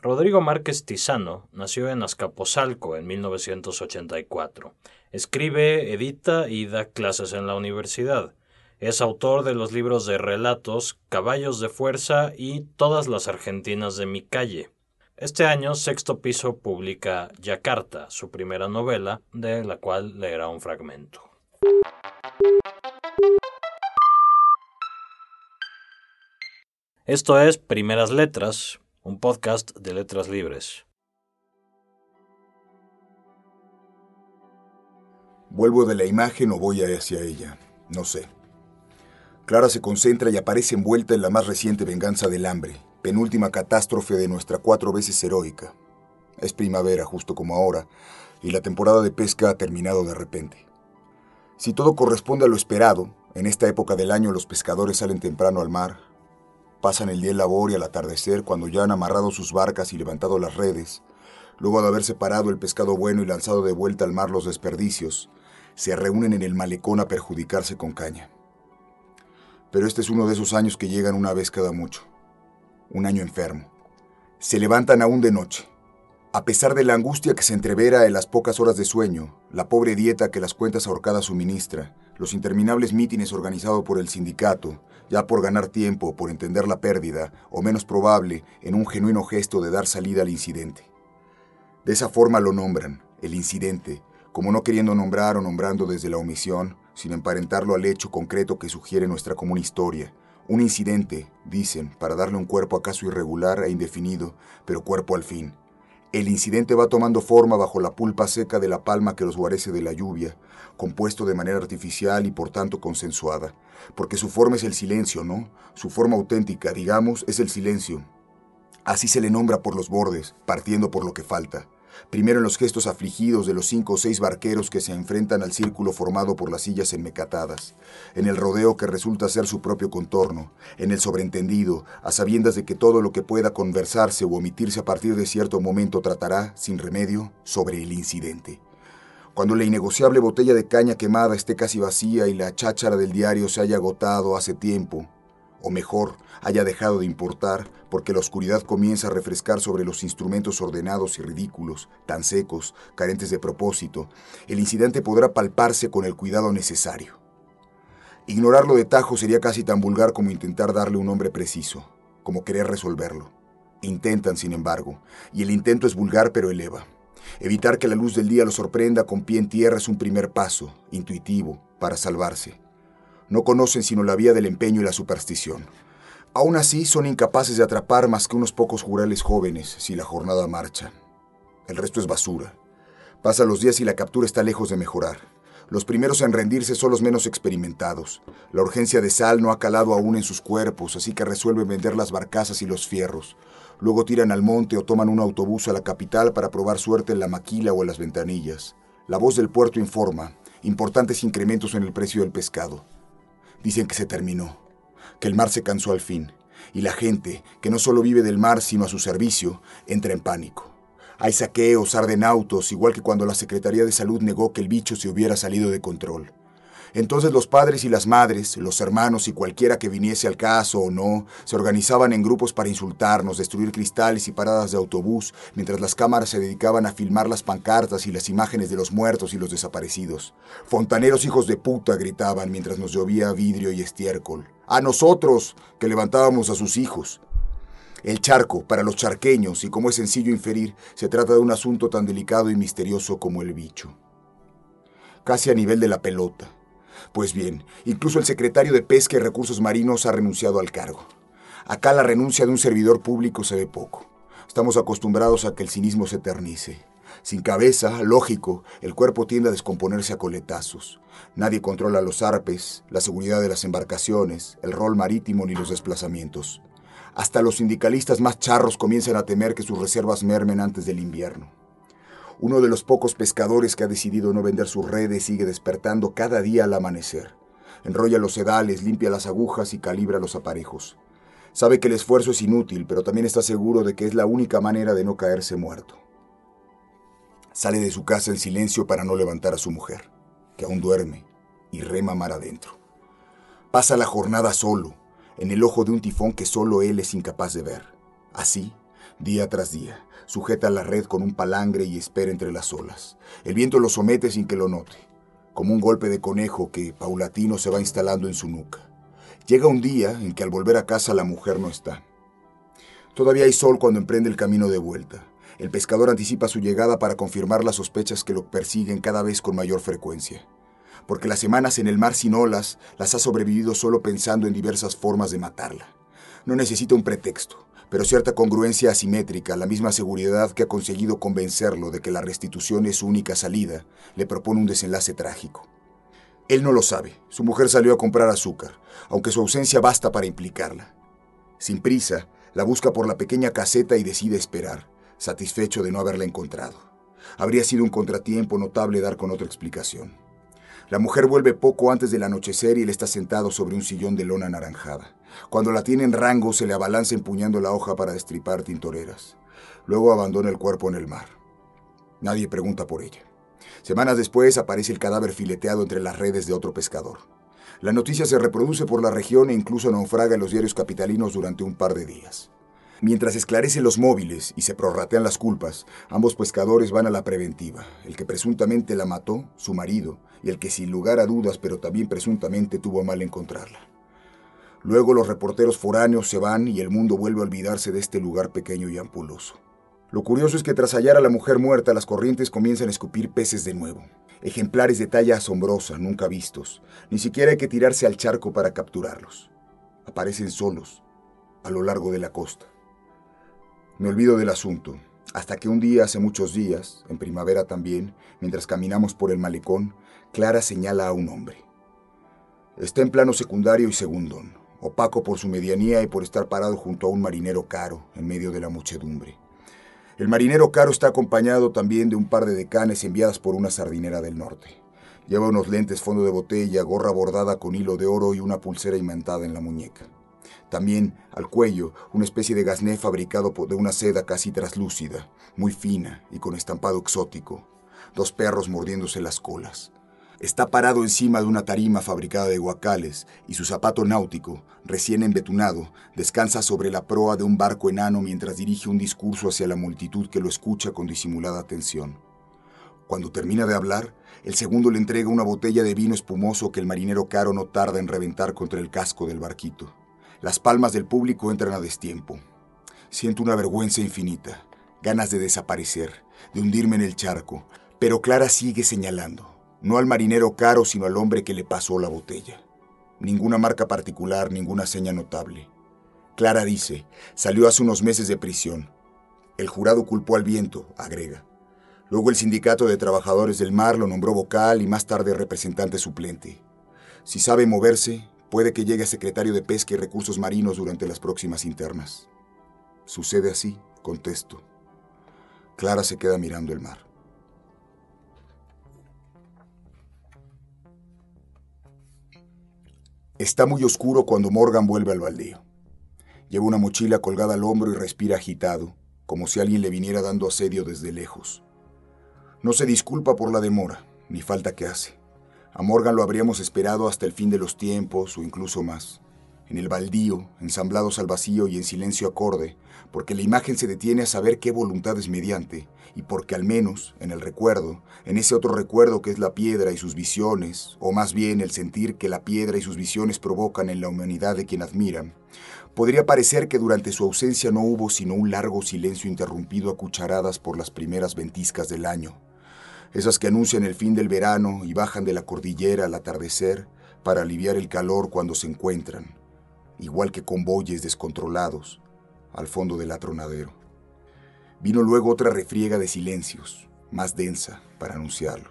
Rodrigo Márquez Tizano nació en Azcapotzalco en 1984. Escribe, edita y da clases en la universidad. Es autor de los libros de relatos Caballos de Fuerza y Todas las Argentinas de mi calle. Este año Sexto Piso publica Yakarta, su primera novela, de la cual leerá un fragmento. Esto es Primeras Letras, un podcast de letras libres. ¿Vuelvo de la imagen o voy hacia ella? No sé. Clara se concentra y aparece envuelta en la más reciente venganza del hambre, penúltima catástrofe de nuestra cuatro veces heroica. Es primavera, justo como ahora, y la temporada de pesca ha terminado de repente. Si todo corresponde a lo esperado, en esta época del año los pescadores salen temprano al mar, pasan el día en labor y al atardecer, cuando ya han amarrado sus barcas y levantado las redes, luego de haber separado el pescado bueno y lanzado de vuelta al mar los desperdicios, se reúnen en el malecón a perjudicarse con caña. Pero este es uno de esos años que llegan una vez cada mucho. Un año enfermo. Se levantan aún de noche. A pesar de la angustia que se entrevera en las pocas horas de sueño, la pobre dieta que las cuentas ahorcadas suministra, los interminables mítines organizados por el sindicato, ya por ganar tiempo, por entender la pérdida, o menos probable, en un genuino gesto de dar salida al incidente. De esa forma lo nombran, el incidente, como no queriendo nombrar o nombrando desde la omisión, sin emparentarlo al hecho concreto que sugiere nuestra común historia. Un incidente, dicen, para darle un cuerpo acaso irregular e indefinido, pero cuerpo al fin. El incidente va tomando forma bajo la pulpa seca de la palma que los guarece de la lluvia, compuesto de manera artificial y por tanto consensuada, porque su forma es el silencio, ¿no? Su forma auténtica, digamos, es el silencio. Así se le nombra por los bordes, partiendo por lo que falta primero en los gestos afligidos de los cinco o seis barqueros que se enfrentan al círculo formado por las sillas enmecatadas, en el rodeo que resulta ser su propio contorno, en el sobreentendido, a sabiendas de que todo lo que pueda conversarse o omitirse a partir de cierto momento tratará, sin remedio, sobre el incidente. Cuando la innegociable botella de caña quemada esté casi vacía y la cháchara del diario se haya agotado hace tiempo, o mejor, haya dejado de importar, porque la oscuridad comienza a refrescar sobre los instrumentos ordenados y ridículos, tan secos, carentes de propósito, el incidente podrá palparse con el cuidado necesario. Ignorarlo de tajo sería casi tan vulgar como intentar darle un nombre preciso, como querer resolverlo. Intentan, sin embargo, y el intento es vulgar pero eleva. Evitar que la luz del día lo sorprenda con pie en tierra es un primer paso, intuitivo, para salvarse. No conocen sino la vía del empeño y la superstición. Aún así, son incapaces de atrapar más que unos pocos jurales jóvenes si la jornada marcha. El resto es basura. Pasan los días y la captura está lejos de mejorar. Los primeros en rendirse son los menos experimentados. La urgencia de sal no ha calado aún en sus cuerpos, así que resuelven vender las barcazas y los fierros. Luego tiran al monte o toman un autobús a la capital para probar suerte en la maquila o en las ventanillas. La voz del puerto informa importantes incrementos en el precio del pescado. Dicen que se terminó, que el mar se cansó al fin, y la gente, que no solo vive del mar sino a su servicio, entra en pánico. Hay saqueos, arden autos, igual que cuando la Secretaría de Salud negó que el bicho se hubiera salido de control. Entonces los padres y las madres, los hermanos y cualquiera que viniese al caso o no, se organizaban en grupos para insultarnos, destruir cristales y paradas de autobús, mientras las cámaras se dedicaban a filmar las pancartas y las imágenes de los muertos y los desaparecidos. Fontaneros hijos de puta gritaban mientras nos llovía vidrio y estiércol. A nosotros, que levantábamos a sus hijos. El charco, para los charqueños, y como es sencillo inferir, se trata de un asunto tan delicado y misterioso como el bicho. Casi a nivel de la pelota. Pues bien, incluso el secretario de Pesca y Recursos Marinos ha renunciado al cargo. Acá la renuncia de un servidor público se ve poco. Estamos acostumbrados a que el cinismo se eternice. Sin cabeza, lógico, el cuerpo tiende a descomponerse a coletazos. Nadie controla los arpes, la seguridad de las embarcaciones, el rol marítimo ni los desplazamientos. Hasta los sindicalistas más charros comienzan a temer que sus reservas mermen antes del invierno. Uno de los pocos pescadores que ha decidido no vender sus redes sigue despertando cada día al amanecer. Enrolla los sedales, limpia las agujas y calibra los aparejos. Sabe que el esfuerzo es inútil, pero también está seguro de que es la única manera de no caerse muerto. Sale de su casa en silencio para no levantar a su mujer, que aún duerme, y rema mar adentro. Pasa la jornada solo, en el ojo de un tifón que solo él es incapaz de ver. Así, día tras día. Sujeta la red con un palangre y espera entre las olas. El viento lo somete sin que lo note, como un golpe de conejo que, paulatino, se va instalando en su nuca. Llega un día en que al volver a casa la mujer no está. Todavía hay sol cuando emprende el camino de vuelta. El pescador anticipa su llegada para confirmar las sospechas que lo persiguen cada vez con mayor frecuencia. Porque las semanas en el mar sin olas las ha sobrevivido solo pensando en diversas formas de matarla. No necesita un pretexto pero cierta congruencia asimétrica, la misma seguridad que ha conseguido convencerlo de que la restitución es su única salida, le propone un desenlace trágico. Él no lo sabe. Su mujer salió a comprar azúcar, aunque su ausencia basta para implicarla. Sin prisa, la busca por la pequeña caseta y decide esperar, satisfecho de no haberla encontrado. Habría sido un contratiempo notable dar con otra explicación. La mujer vuelve poco antes del anochecer y él está sentado sobre un sillón de lona anaranjada. Cuando la tiene en rango, se le abalanza empuñando la hoja para destripar tintoreras. Luego abandona el cuerpo en el mar. Nadie pregunta por ella. Semanas después aparece el cadáver fileteado entre las redes de otro pescador. La noticia se reproduce por la región e incluso naufraga en los diarios capitalinos durante un par de días. Mientras esclarecen los móviles y se prorratean las culpas, ambos pescadores van a la preventiva. El que presuntamente la mató, su marido, y el que sin lugar a dudas, pero también presuntamente tuvo mal encontrarla. Luego los reporteros foráneos se van y el mundo vuelve a olvidarse de este lugar pequeño y ampuloso. Lo curioso es que tras hallar a la mujer muerta, las corrientes comienzan a escupir peces de nuevo. Ejemplares de talla asombrosa, nunca vistos. Ni siquiera hay que tirarse al charco para capturarlos. Aparecen solos, a lo largo de la costa. Me olvido del asunto, hasta que un día, hace muchos días, en primavera también, mientras caminamos por el malecón, Clara señala a un hombre. Está en plano secundario y segundón, opaco por su medianía y por estar parado junto a un marinero caro en medio de la muchedumbre. El marinero caro está acompañado también de un par de decanes enviadas por una sardinera del norte. Lleva unos lentes fondo de botella, gorra bordada con hilo de oro y una pulsera imantada en la muñeca. También al cuello una especie de gasné fabricado de una seda casi traslúcida, muy fina y con estampado exótico. Dos perros mordiéndose las colas. Está parado encima de una tarima fabricada de guacales y su zapato náutico, recién embetunado, descansa sobre la proa de un barco enano mientras dirige un discurso hacia la multitud que lo escucha con disimulada atención. Cuando termina de hablar, el segundo le entrega una botella de vino espumoso que el marinero caro no tarda en reventar contra el casco del barquito. Las palmas del público entran a destiempo. Siento una vergüenza infinita, ganas de desaparecer, de hundirme en el charco, pero Clara sigue señalando, no al marinero caro, sino al hombre que le pasó la botella. Ninguna marca particular, ninguna seña notable. Clara dice, salió hace unos meses de prisión. El jurado culpó al viento, agrega. Luego el sindicato de trabajadores del mar lo nombró vocal y más tarde representante suplente. Si sabe moverse, Puede que llegue a secretario de Pesca y Recursos Marinos durante las próximas internas. Sucede así, contesto. Clara se queda mirando el mar. Está muy oscuro cuando Morgan vuelve al baldío. Lleva una mochila colgada al hombro y respira agitado, como si alguien le viniera dando asedio desde lejos. No se disculpa por la demora, ni falta que hace. A Morgan lo habríamos esperado hasta el fin de los tiempos o incluso más. En el baldío, ensamblados al vacío y en silencio acorde, porque la imagen se detiene a saber qué voluntad es mediante, y porque al menos, en el recuerdo, en ese otro recuerdo que es la piedra y sus visiones, o más bien el sentir que la piedra y sus visiones provocan en la humanidad de quien admiran, podría parecer que durante su ausencia no hubo sino un largo silencio interrumpido a cucharadas por las primeras ventiscas del año esas que anuncian el fin del verano y bajan de la cordillera al atardecer para aliviar el calor cuando se encuentran, igual que convoyes descontrolados, al fondo del atronadero. Vino luego otra refriega de silencios, más densa, para anunciarlo.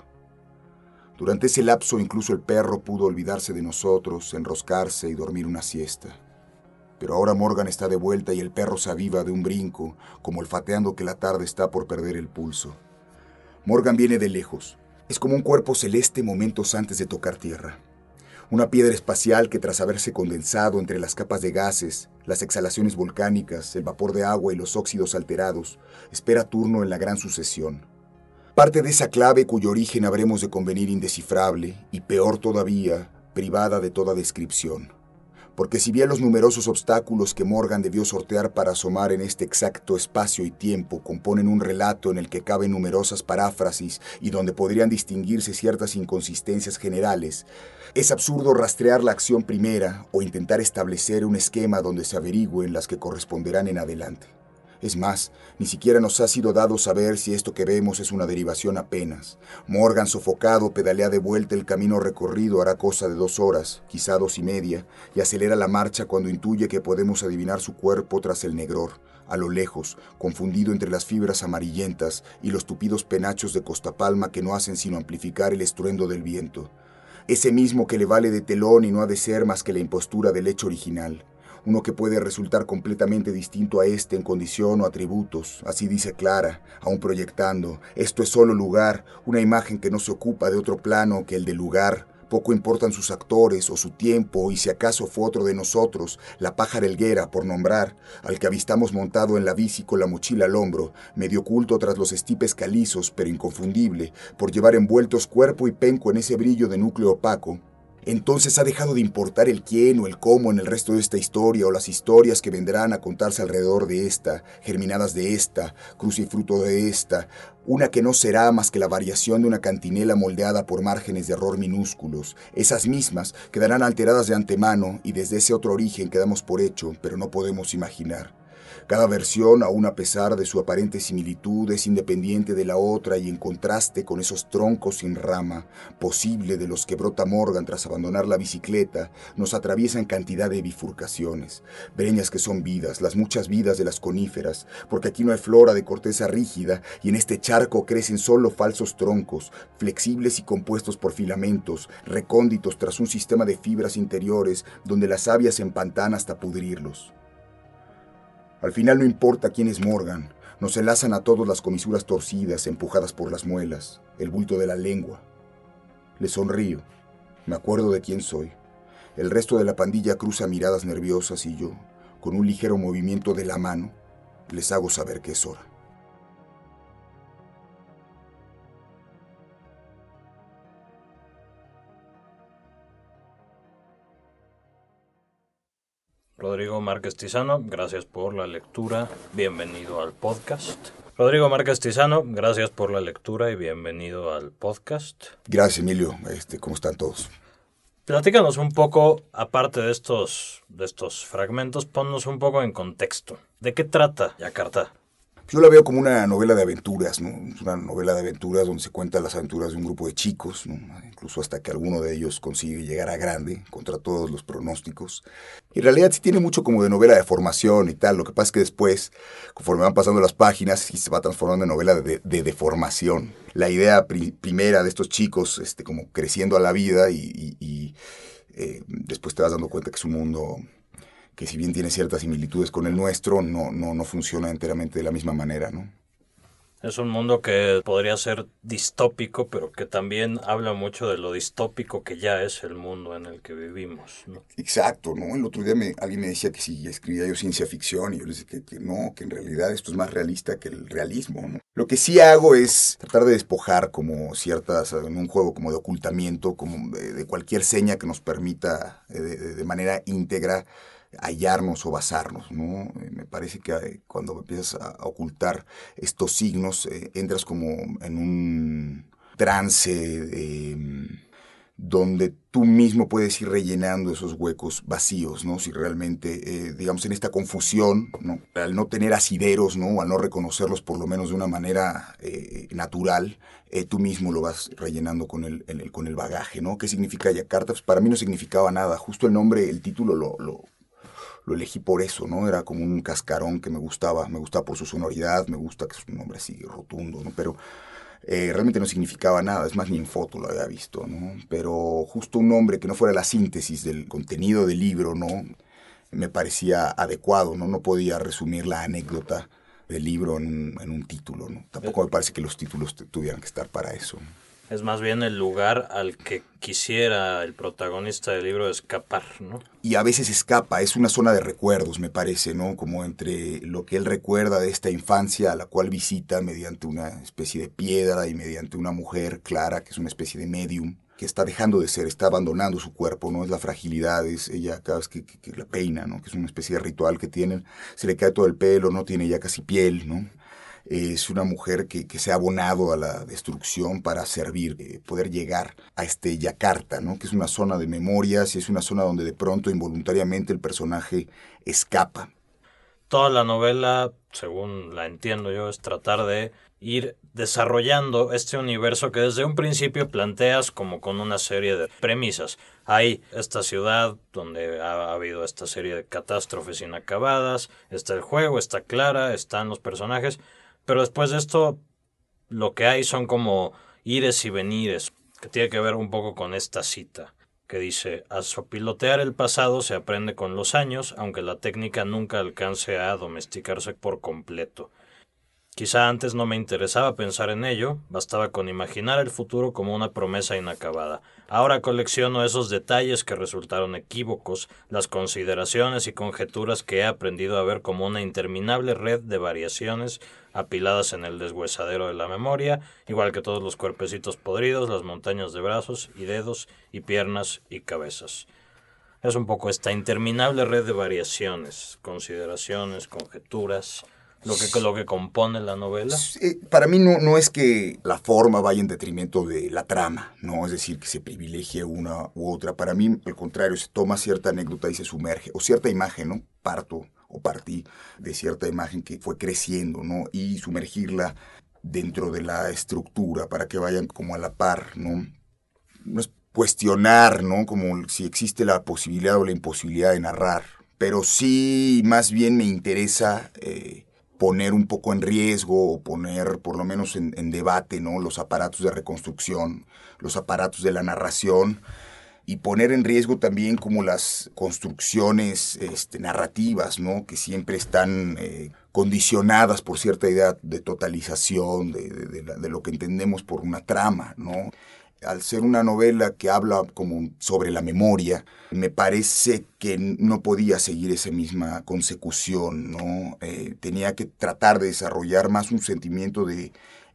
Durante ese lapso incluso el perro pudo olvidarse de nosotros, enroscarse y dormir una siesta. Pero ahora Morgan está de vuelta y el perro se aviva de un brinco, como olfateando que la tarde está por perder el pulso. Morgan viene de lejos. Es como un cuerpo celeste momentos antes de tocar tierra. Una piedra espacial que tras haberse condensado entre las capas de gases, las exhalaciones volcánicas, el vapor de agua y los óxidos alterados, espera turno en la gran sucesión. Parte de esa clave cuyo origen habremos de convenir indescifrable y peor todavía, privada de toda descripción. Porque si bien los numerosos obstáculos que Morgan debió sortear para asomar en este exacto espacio y tiempo componen un relato en el que caben numerosas paráfrasis y donde podrían distinguirse ciertas inconsistencias generales, es absurdo rastrear la acción primera o intentar establecer un esquema donde se averigüen las que corresponderán en adelante. Es más, ni siquiera nos ha sido dado saber si esto que vemos es una derivación apenas. Morgan, sofocado, pedalea de vuelta el camino recorrido, hará cosa de dos horas, quizá dos y media, y acelera la marcha cuando intuye que podemos adivinar su cuerpo tras el negror, a lo lejos, confundido entre las fibras amarillentas y los tupidos penachos de Costa Palma que no hacen sino amplificar el estruendo del viento. Ese mismo que le vale de telón y no ha de ser más que la impostura del hecho original uno que puede resultar completamente distinto a este en condición o atributos, así dice Clara, aún proyectando, esto es solo lugar, una imagen que no se ocupa de otro plano que el del lugar, poco importan sus actores o su tiempo, y si acaso fue otro de nosotros, la pájara elguera, por nombrar, al que avistamos montado en la bici con la mochila al hombro, medio oculto tras los estipes calizos, pero inconfundible, por llevar envueltos cuerpo y penco en ese brillo de núcleo opaco, entonces ha dejado de importar el quién o el cómo en el resto de esta historia o las historias que vendrán a contarse alrededor de esta, germinadas de esta, cruz y fruto de esta, una que no será más que la variación de una cantinela moldeada por márgenes de error minúsculos. Esas mismas quedarán alteradas de antemano y desde ese otro origen quedamos por hecho, pero no podemos imaginar. Cada versión, aun a pesar de su aparente similitud, es independiente de la otra y en contraste con esos troncos sin rama, posible de los que brota Morgan tras abandonar la bicicleta, nos atraviesan cantidad de bifurcaciones, breñas que son vidas, las muchas vidas de las coníferas, porque aquí no hay flora de corteza rígida y en este charco crecen solo falsos troncos, flexibles y compuestos por filamentos, recónditos tras un sistema de fibras interiores donde la savia se empantana hasta pudrirlos. Al final no importa quién es Morgan, nos enlazan a todos las comisuras torcidas, empujadas por las muelas, el bulto de la lengua. Le sonrío, me acuerdo de quién soy. El resto de la pandilla cruza miradas nerviosas y yo, con un ligero movimiento de la mano, les hago saber que es hora. Rodrigo Márquez Tizano, gracias por la lectura. Bienvenido al podcast. Rodrigo Márquez Tizano, gracias por la lectura y bienvenido al podcast. Gracias, Emilio. Este, ¿Cómo están todos? Platícanos un poco, aparte de estos, de estos fragmentos, ponnos un poco en contexto. ¿De qué trata Yakarta? Yo la veo como una novela de aventuras, ¿no? Una novela de aventuras donde se cuentan las aventuras de un grupo de chicos, incluso hasta que alguno de ellos consigue llegar a grande, contra todos los pronósticos. Y en realidad sí tiene mucho como de novela de formación y tal, lo que pasa es que después, conforme van pasando las páginas, sí se va transformando en novela de, deformación. La idea primera de estos chicos, este, como creciendo a la vida y, eh, después te vas dando cuenta que es un mundo que si bien tiene ciertas similitudes con el nuestro, no, no, no funciona enteramente de la misma manera, ¿no? Es un mundo que podría ser distópico, pero que también habla mucho de lo distópico que ya es el mundo en el que vivimos. ¿no? Exacto, ¿no? El otro día me, alguien me decía que si escribía yo ciencia ficción y yo le que, que, no, que en realidad esto es más realista que el realismo, ¿no? Lo que sí hago es tratar de despojar como ciertas, en un juego como de ocultamiento, como de, cualquier seña que nos permita eh, de, de manera íntegra hallarnos o basarnos, ¿no? Eh, me parece que eh, cuando empiezas a ocultar estos signos, eh, entras como en un trance donde tú mismo puedes ir rellenando esos huecos vacíos, ¿no? Si realmente, digamos, en esta confusión. Al no tener asideros, ¿no? Al no reconocerlos por lo menos de una manera natural, tú mismo lo vas rellenando con el, con el bagaje, ¿no? ¿Qué significa Yakarta? Pues para mí no significaba nada. Justo el nombre, el título lo, lo lo elegí por eso, ¿no? Era como un cascarón que me gustaba, me gustaba por su sonoridad, me gusta que es un nombre así rotundo, ¿no? Pero eh, realmente no significaba nada, es más, ni en foto lo había visto, ¿no? Pero justo un nombre que no fuera la síntesis del contenido del libro, ¿no? Me parecía adecuado, ¿no? No podía resumir la anécdota del libro en, en un título, ¿no? Tampoco me parece que los títulos tuvieran que estar para eso. Es más bien el lugar al que quisiera el protagonista del libro escapar, ¿no? Y a veces escapa, es una zona de recuerdos, me parece, ¿no? Como entre lo que él recuerda de esta infancia a la cual visita mediante una especie de piedra y mediante una mujer clara, que es una especie de medium, que está dejando de ser, está abandonando su cuerpo, ¿no? Es la fragilidad, es ella cada vez que, la peina, ¿no? Que es una especie de ritual que tienen, se le cae todo el pelo, no tiene ya casi piel, ¿no? Es una mujer que, se ha abonado a la destrucción para servir, eh, poder llegar a este Yakarta, ¿no? Que es una zona de memorias y es una zona donde de pronto involuntariamente el personaje escapa. Toda la novela, según la entiendo yo, es tratar de ir desarrollando este universo que desde un principio planteas como con una serie de premisas. Hay esta ciudad donde ha habido esta serie de catástrofes inacabadas, está el juego, está Clara, están los personajes, pero después de esto lo que hay son como ires y venires, que tiene que ver un poco con esta cita que dice, a sopilotear el pasado se aprende con los años, aunque la técnica nunca alcance a domesticarse por completo. Quizá antes no me interesaba pensar en ello, bastaba con imaginar el futuro como una promesa inacabada. Ahora colecciono esos detalles que resultaron equívocos, las consideraciones y conjeturas que he aprendido a ver como una interminable red de variaciones apiladas en el deshuesadero de la memoria, igual que todos los cuerpecitos podridos, las montañas de brazos y dedos y piernas y cabezas. Es un poco esta interminable red de variaciones, consideraciones, conjeturas, lo que, lo que compone la novela? para mí no, no es que la forma vaya en detrimento de la trama, no es decir, que se privilegie una u otra. Para mí, al contrario, se toma cierta anécdota y se sumerge, o cierta imagen, ¿no? Parto o partí de cierta imagen que fue creciendo, ¿no? Y sumergirla dentro de la estructura para que vayan como a la par, ¿no? No es cuestionar, ¿no? Como si existe la posibilidad o la imposibilidad de narrar, pero sí más bien me interesa eh, poner un poco en riesgo o poner por lo menos en, debate ¿no? los aparatos de reconstrucción, los aparatos de la narración y poner en riesgo también como las construcciones este, narrativas, ¿no? que siempre están eh, condicionadas por cierta idea de totalización, de, de, lo que entendemos por una trama. ¿no? Al ser una novela que habla como sobre la memoria, me parece que no podía seguir esa misma consecución, ¿no? Eh, tenía que tratar de desarrollar más un sentimiento de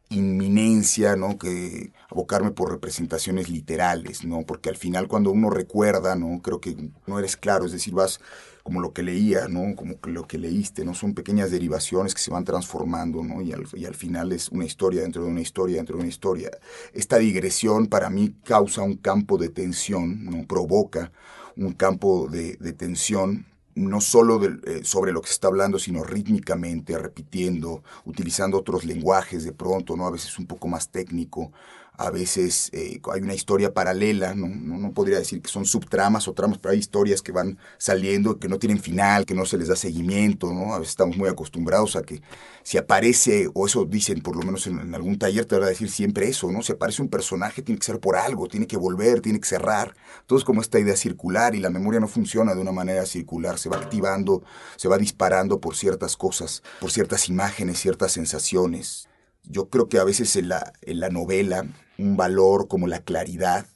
inminencia, ¿no? Que abocarme por representaciones literales, ¿no? Porque al final cuando uno recuerda, ¿no? Creo que no eres claro, es decir, vas como lo que leía, ¿no? Como lo que leíste, ¿no? Son pequeñas derivaciones que se van transformando, ¿no? Y al, final es una historia dentro de una historia dentro de una historia. Esta digresión para mí causa un campo de tensión, ¿no? Provoca un campo de, de tensión no solo eh, sobre lo que se está hablando, sino rítmicamente, repitiendo, utilizando otros lenguajes de pronto, ¿no? A veces un poco más técnico, a veces eh, hay una historia paralela, ¿no? ¿no? podría decir que son subtramas o tramas, pero hay historias que van saliendo, que no tienen final, que no se les da seguimiento, ¿no? A veces estamos muy acostumbrados a que si aparece, o eso dicen por lo menos en, algún taller, te van a decir siempre eso, ¿no? Si aparece un personaje tiene que ser por algo, tiene que volver, tiene que cerrar. Todo es como esta idea circular y la memoria no funciona de una manera circular, se va activando, se va disparando por ciertas cosas, por ciertas imágenes, ciertas sensaciones. Yo creo que a veces en la, en la novela un valor como la claridad,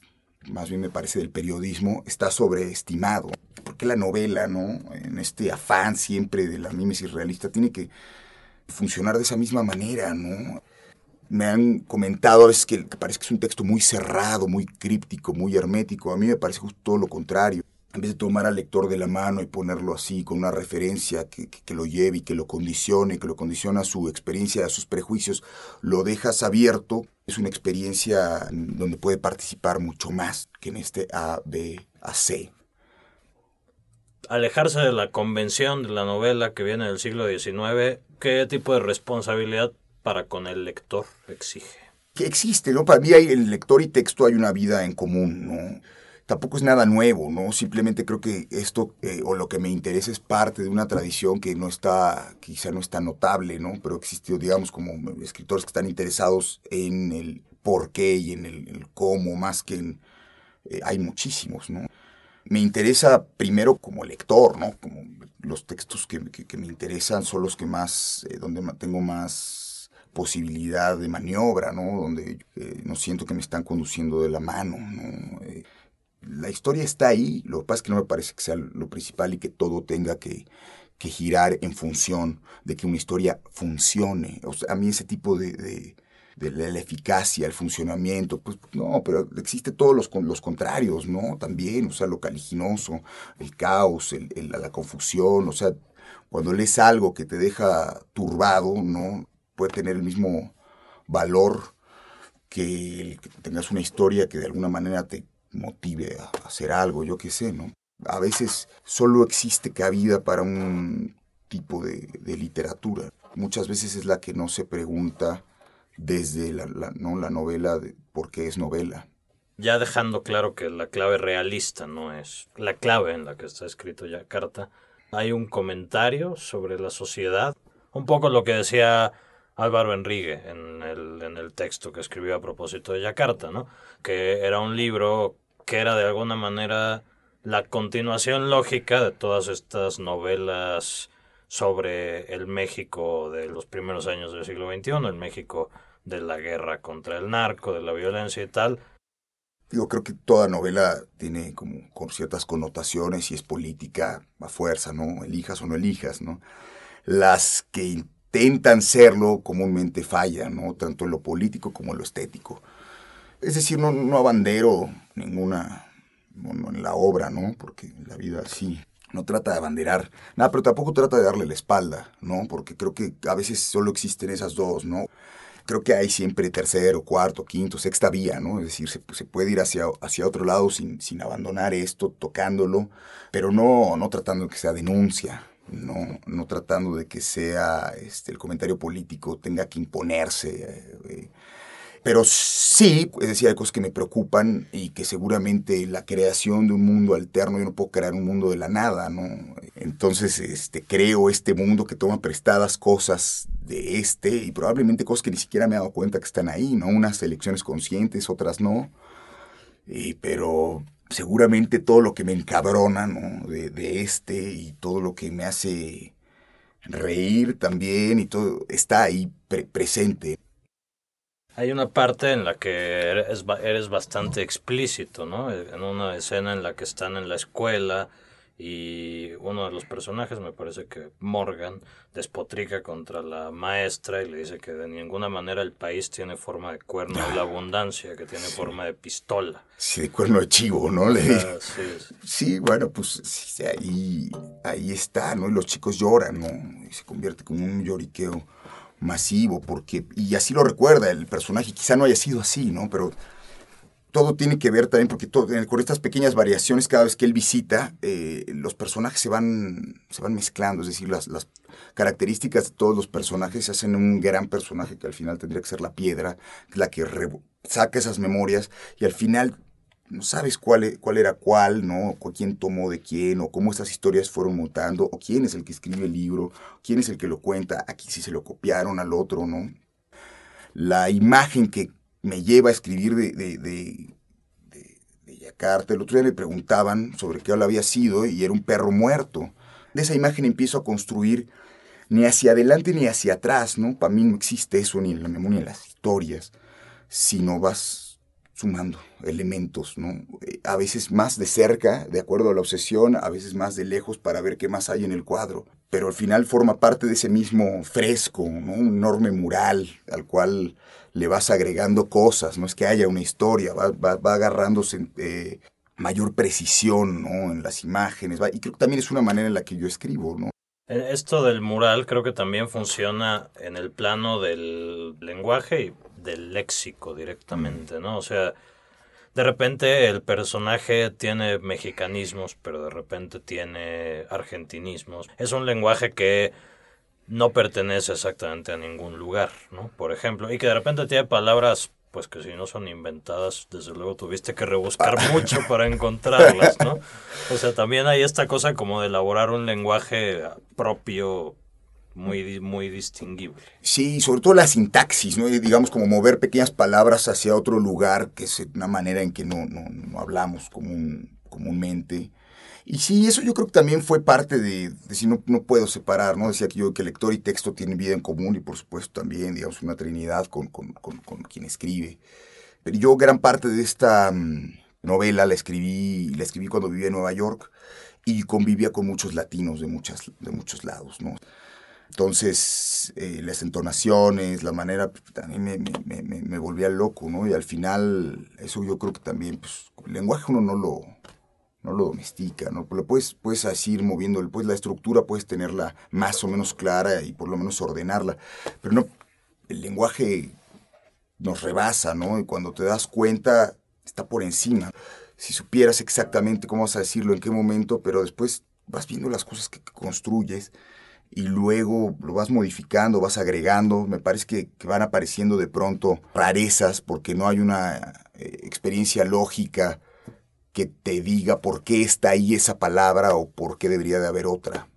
más bien me parece del periodismo, está sobreestimado. Porque la novela, ¿no? En este afán siempre de la mímesis realista, tiene que funcionar de esa misma manera, ¿no? Me han comentado a veces que, parece que es un texto muy cerrado, muy críptico, muy hermético. A mí me parece justo todo lo contrario en vez de tomar al lector de la mano y ponerlo así, con una referencia que, lo lleve y que lo condicione, que lo condiciona a su experiencia, a sus prejuicios, lo dejas abierto. Es una experiencia donde puede participar mucho más que en este A, B, A, C. Alejarse de la convención de la novela que viene del siglo XIX, ¿qué tipo de responsabilidad para con el lector exige? Que existe, ¿no? Para mí hay, el lector y texto hay una vida en común, ¿no? Tampoco es nada nuevo, ¿no? Simplemente creo que esto eh, o lo que me interesa es parte de una tradición que no está, quizá no está notable, ¿no? Pero existió, digamos, como escritores que están interesados en el por qué y en el, cómo, más que en... Eh, hay muchísimos, ¿no? Me interesa primero como lector, ¿no? Como los textos que, me interesan son los que más, eh, donde tengo más posibilidad de maniobra, ¿no? Donde no siento que me están conduciendo de la mano, ¿no? La historia está ahí, lo que pasa es que no me parece que sea lo principal y que todo tenga que, girar en función de que una historia funcione. a mí ese tipo de, de la, eficacia, el funcionamiento, pues no, pero existe todos los, los contrarios, ¿no? También, o sea, lo caliginoso, el caos, la confusión, o sea, cuando lees algo que te deja turbado, ¿no? Puede tener el mismo valor que, que tengas una historia que de alguna manera te motive a hacer algo, yo qué sé, ¿no? A veces solo existe cabida para un tipo de, literatura. Muchas veces es la que no se pregunta desde la, ¿no? la novela de por qué es novela. Ya dejando claro que la clave realista no es la clave en la que está escrito ya carta, hay un comentario sobre la sociedad, un poco lo que decía Álvaro Enrique en el, en el texto que escribió a propósito de Yakarta, ¿no? que era un libro que era de alguna manera la continuación lógica de todas estas novelas sobre el México de los primeros años del siglo XXI, el México de la guerra contra el narco, de la violencia y tal. Digo, creo que toda novela tiene como con ciertas connotaciones y es política a fuerza, ¿no? Elijas o no elijas, ¿no? Las que intentan serlo comúnmente fallan, ¿no? Tanto en lo político como en lo estético. Es decir, no, no abandero ninguna en la obra, ¿no? Porque la vida sí no trata de abanderar nada, pero tampoco trata de darle la espalda, ¿no? Porque creo que a veces solo existen esas dos, ¿no? Creo que hay siempre tercero, cuarto, quinto, sexta vía, ¿no? Es decir, se, se puede ir hacia, hacia otro lado sin, sin abandonar esto, tocándolo, pero no, no tratando de que sea denuncia, no, no tratando de que sea este, el comentario político tenga que imponerse. Eh, eh. Pero sí, es decir, hay cosas que me preocupan y que seguramente la creación de un mundo alterno, yo no puedo crear un mundo de la nada, ¿no? Entonces, este, creo este mundo que toma prestadas cosas de este y probablemente cosas que ni siquiera me he dado cuenta que están ahí, ¿no? Unas elecciones conscientes, otras no. Y, pero seguramente todo lo que me encabrona ¿no? de, este y todo lo que me hace reír también y todo está ahí presente. Hay una parte en la que eres, eres bastante explícito, ¿no? En una escena en la que están en la escuela y uno de los personajes, me parece que Morgan, despotrica contra la maestra y le dice que de ninguna manera el país tiene forma de cuerno de la abundancia, que tiene forma de pistola. Sí, de cuerno de chivo, ¿no? Le... sí, bueno, pues ahí, ahí está, ¿no? Y los chicos lloran, ¿no? Y se convierte como un lloriqueo masivo, porque, y así lo recuerda el personaje, quizá no haya sido así, ¿no? Pero todo tiene que ver también porque todo, con estas pequeñas variaciones cada vez que él visita, eh, los personajes se van, se van mezclando, es decir, las, las características de todos los personajes se hacen un gran personaje que al final tendría que ser la piedra, la que saca esas memorias y al final no sabes cuál, e, cuál era cuál, ¿no? quién tomó de quién, o cómo estas historias fueron mutando, o quién es el que escribe el libro, quién es el que lo cuenta, aquí si se lo copiaron al otro, ¿no? La imagen que me lleva a escribir de, de, de, de, Yakarta. El otro día me preguntaban sobre qué había sido y era un perro muerto. De esa imagen empiezo a construir ni hacia adelante ni hacia atrás, ¿no? Para mí no existe eso ni en la memoria, ni en las historias, sino vas sumando elementos, ¿no? Eh, a veces más de cerca, de acuerdo a la obsesión, a veces más de lejos para ver qué más hay en el cuadro. Pero al final forma parte de ese mismo fresco, ¿no? Un enorme mural al cual le vas agregando cosas, no es que haya una historia, va, va, agarrándose eh, mayor precisión ¿no? en las imágenes, y creo que también es una manera en la que yo escribo. ¿no? Esto del mural creo que también funciona en el plano del lenguaje y del léxico directamente, ¿no? O sea, de repente el personaje tiene mexicanismos, pero de repente tiene argentinismos. Es un lenguaje que no pertenece exactamente a ningún lugar, ¿no? Por ejemplo, y que de repente tiene palabras pues que si no son inventadas, desde luego tuviste que rebuscar ah. mucho para encontrarlas, ¿no? O sea, también hay esta cosa como de elaborar un lenguaje propio muy, muy distinguible. Sí, sobre todo la sintaxis, ¿no? digamos como mover pequeñas palabras hacia otro lugar, que es una manera en que no, no, no hablamos común, comúnmente. Y sí, eso yo creo que también fue parte de, si no, no puedo separar, ¿no? Decía que yo que lector y texto tienen vida en común y por supuesto también, digamos, una trinidad con, con, con, con quien escribe. Pero yo gran parte de esta mm, novela la escribí, la escribí cuando vivía en Nueva York y convivía con muchos latinos de, muchas, de muchos lados, ¿no? Entonces, eh, las entonaciones, la manera, pues, también me, me, me, volvía loco, ¿no? Y al final, eso yo creo que también, pues, el lenguaje uno no lo, no lo domestica, ¿no? Lo puedes, puedes así ir moviendo, pues la estructura puedes tenerla más o menos clara y por lo menos ordenarla, pero no, el lenguaje nos rebasa, ¿no? Y cuando te das cuenta, está por encima. Si supieras exactamente cómo vas a decirlo, en qué momento, pero después vas viendo las cosas que construyes y luego lo vas modificando, vas agregando. Me parece que, van apareciendo de pronto rarezas porque no hay una eh, experiencia lógica que te diga por qué está ahí esa palabra o por qué debería de haber otra.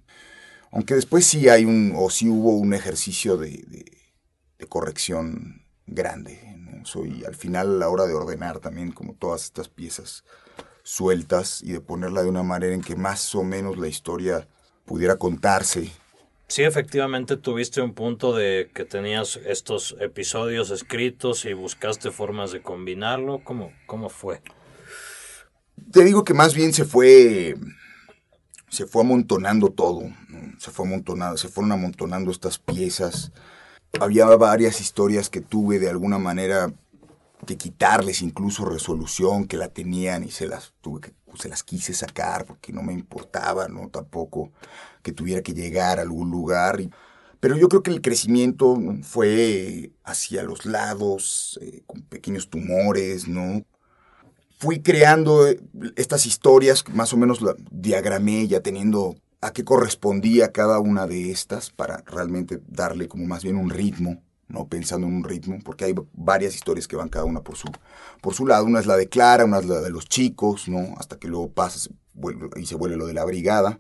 Aunque después sí hay un, o sí hubo un ejercicio de, corrección grande. Soy al final a la hora de ordenar también como todas estas piezas sueltas y de ponerla de una manera en que más o menos la historia pudiera contarse Sí, efectivamente tuviste un punto de que tenías estos episodios escritos y buscaste formas de combinarlo. ¿Cómo, cómo fue? Te digo que más bien se fue se fue amontonando todo, se fue amontonando, se fueron amontonando estas piezas. Había varias historias que tuve de alguna manera que quitarles incluso resolución que la tenían y se las tuve que se las quise sacar porque no me importaba, no tampoco que tuviera que llegar a algún lugar. pero yo creo que el crecimiento fue hacia los lados, eh, con pequeños tumores, ¿no? Fui creando eh, estas historias, más o menos la diagramé ya teniendo a qué correspondía cada una de estas para realmente darle como más bien un ritmo, ¿no? Pensando en un ritmo, porque hay varias historias que van cada una por su, por su lado. Una es la de Clara, una es la de los chicos, ¿no? Hasta que luego pasa y se vuelve lo de la brigada.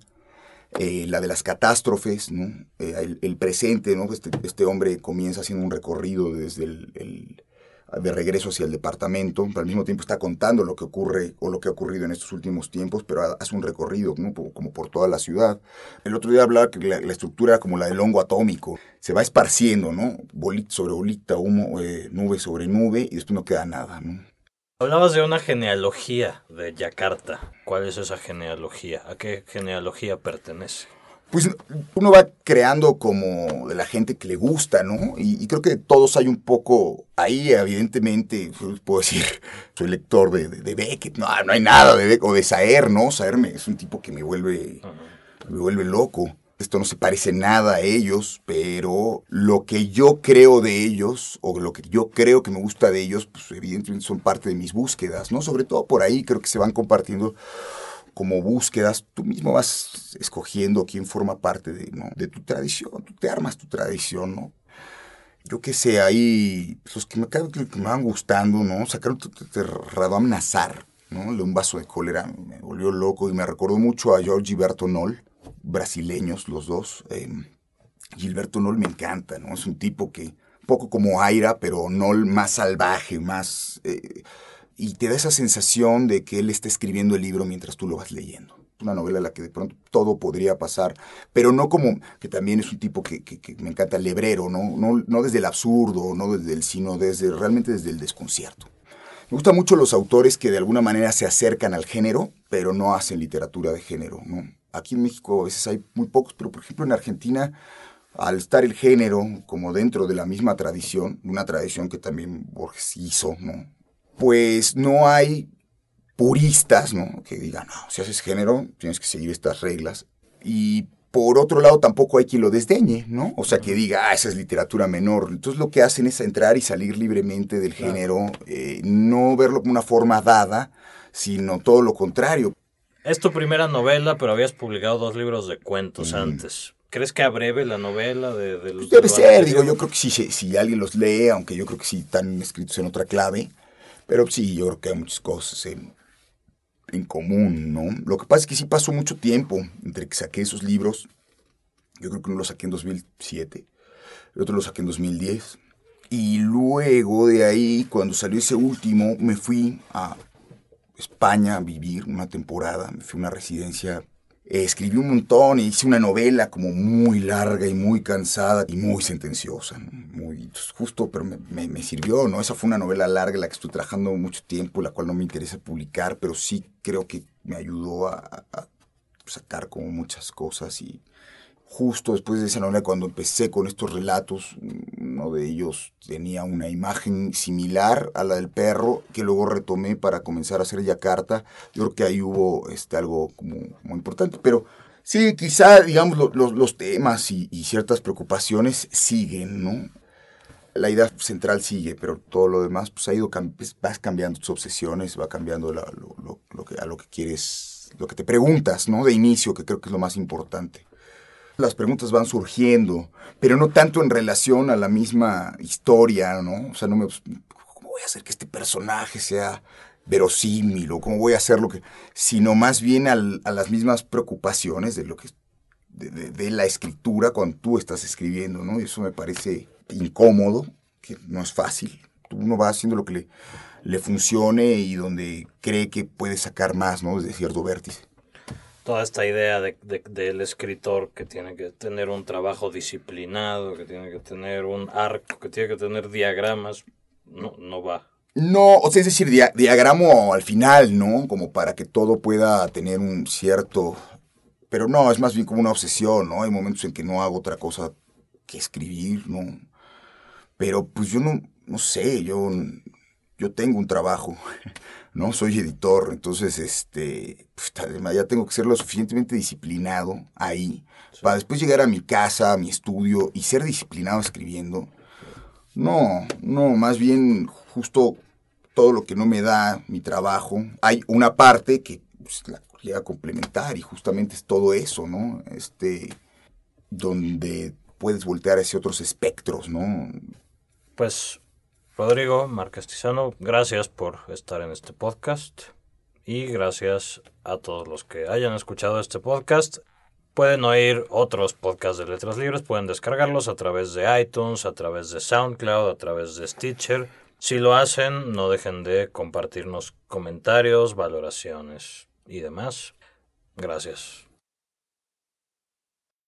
Eh, la de las catástrofes, ¿no? Eh, el, presente, ¿no? Este, este, hombre comienza haciendo un recorrido desde el, de regreso hacia el departamento, pero al mismo tiempo está contando lo que ocurre o lo que ha ocurrido en estos últimos tiempos, pero hace un recorrido ¿no? como por toda la ciudad. El otro día hablaba que la, estructura era como la del hongo atómico, se va esparciendo, ¿no? Bolita sobre bolita, humo, eh, nube sobre nube, y después no queda nada, ¿no? Hablabas de una genealogía de Yakarta. ¿Cuál es esa genealogía? ¿A qué genealogía pertenece? Pues uno va creando como de la gente que le gusta, ¿no? Y, creo que todos hay un poco ahí, evidentemente, pues, puedo decir, soy lector de, de, Beckett, no, no hay nada de Beckett, o de Saer, ¿no? Saer es un tipo que me vuelve, me vuelve loco. Esto no se parece nada a ellos, pero lo que yo creo de ellos, o lo que yo creo que me gusta de ellos, pues evidentemente son parte de mis búsquedas, ¿no? Sobre todo por ahí creo que se van compartiendo como búsquedas, tú mismo vas escogiendo quién forma parte de, tu tradición, tú te armas tu tradición, ¿no? Yo qué sé, ahí, pues, los que me, que me van gustando, ¿no? Sacaron Radom Nazar, ¿no? De un vaso de cólera, me volvió loco y me recordó mucho a George Bertonol brasileños los dos. Eh, Gilberto Nol me encanta, ¿no? Es un tipo que, poco como Aira, pero Nol más salvaje, más... Eh, y te da esa sensación de que él está escribiendo el libro mientras tú lo vas leyendo. Una novela en la que de pronto todo podría pasar, pero no como que también es un tipo que, me encanta el lebrero, ¿no? ¿no? No desde el absurdo, no desde el, sino desde, realmente desde el desconcierto. Me gustan mucho los autores que de alguna manera se acercan al género, pero no hacen literatura de género, ¿no? Aquí en México a veces hay muy pocos, pero por ejemplo en Argentina, al estar el género como dentro de la misma tradición, una tradición que también Borges hizo, ¿no? Pues no hay puristas, ¿no? Que digan, no, si haces género, tienes que seguir estas reglas. Y por otro lado, tampoco hay quien lo desdeñe, ¿no? O sea, que diga, ah, esa es literatura menor. Entonces lo que hacen es entrar y salir libremente del género, eh, no verlo como una forma dada, sino todo lo contrario. Es tu primera novela, pero habías publicado dos libros de cuentos antes. ¿Crees que abreve la novela de, de los Debe ser, digo, yo creo que sí, si, alguien los lee, aunque yo creo que sí están escritos en otra clave, pero sí, yo creo que hay muchas cosas en, en común, ¿no? Lo que pasa es que sí pasó mucho tiempo entre que saqué esos libros. Yo creo que uno lo saqué en 2007, el otro lo saqué en 2010. Y luego de ahí, cuando salió ese último, me fui a España a vivir una temporada, me fui a una residencia, escribí un montón e hice una novela como muy larga y muy cansada y muy sentenciosa, muy pues, justo, pero me, sirvió, ¿no? Esa fue una novela larga la que estoy trabajando mucho tiempo, la cual no me interesa publicar, pero sí creo que me ayudó a, sacar como muchas cosas y, justo después de esa novela, cuando empecé con estos relatos, uno de ellos tenía una imagen similar a la del perro, que luego retomé para comenzar a hacer Yakarta. Yo creo que ahí hubo este, algo como muy importante, pero sí, quizá, digamos, los temas y, ciertas preocupaciones siguen, ¿no? La idea central sigue, pero todo lo demás, pues ha ido, pues, vas cambiando tus obsesiones, va cambiando lo, lo, que, a lo que quieres, lo que te preguntas, ¿no? De inicio, que creo que es lo más importante las preguntas van surgiendo, pero no tanto en relación a la misma historia, ¿no? O sea, no me... ¿Cómo voy a hacer que este personaje sea verosímil o cómo voy a hacer lo que... sino más bien a las mismas preocupaciones de lo que... De, la escritura cuando tú estás escribiendo, ¿no? Y eso me parece incómodo, que no es fácil. Uno va haciendo lo que le, le funcione y donde cree que puede sacar más, ¿no? Desde cierto vértice toda esta idea de, del escritor que tiene que tener un trabajo disciplinado, que tiene que tener un arco, que tiene que tener diagramas, no, no va. No, o sea, es decir, diagramo al final, ¿no? Como para que todo pueda tener un cierto... Pero no, es más bien como una obsesión, ¿no? Hay momentos en que no hago otra cosa que escribir, ¿no? Pero pues yo no, no sé, yo, yo tengo un trabajo. ¿no? Soy editor, entonces, este, pues, ya tengo que ser lo suficientemente disciplinado ahí para después llegar a mi casa, a mi estudio y ser disciplinado escribiendo. No, no, más bien justo todo lo que no me da mi trabajo. Hay una parte que pues, la llega a complementar y justamente es todo eso, ¿no? Este, donde puedes voltear hacia otros espectros, ¿no? Pues Rodrigo Márquez Tizano, gracias por estar en este podcast y gracias a todos los que hayan escuchado este podcast. Pueden oír otros podcasts de Letras Libres, pueden descargarlos a través de iTunes, a través de SoundCloud, a través de Stitcher. Si lo hacen, no dejen de compartirnos comentarios, valoraciones y demás. Gracias.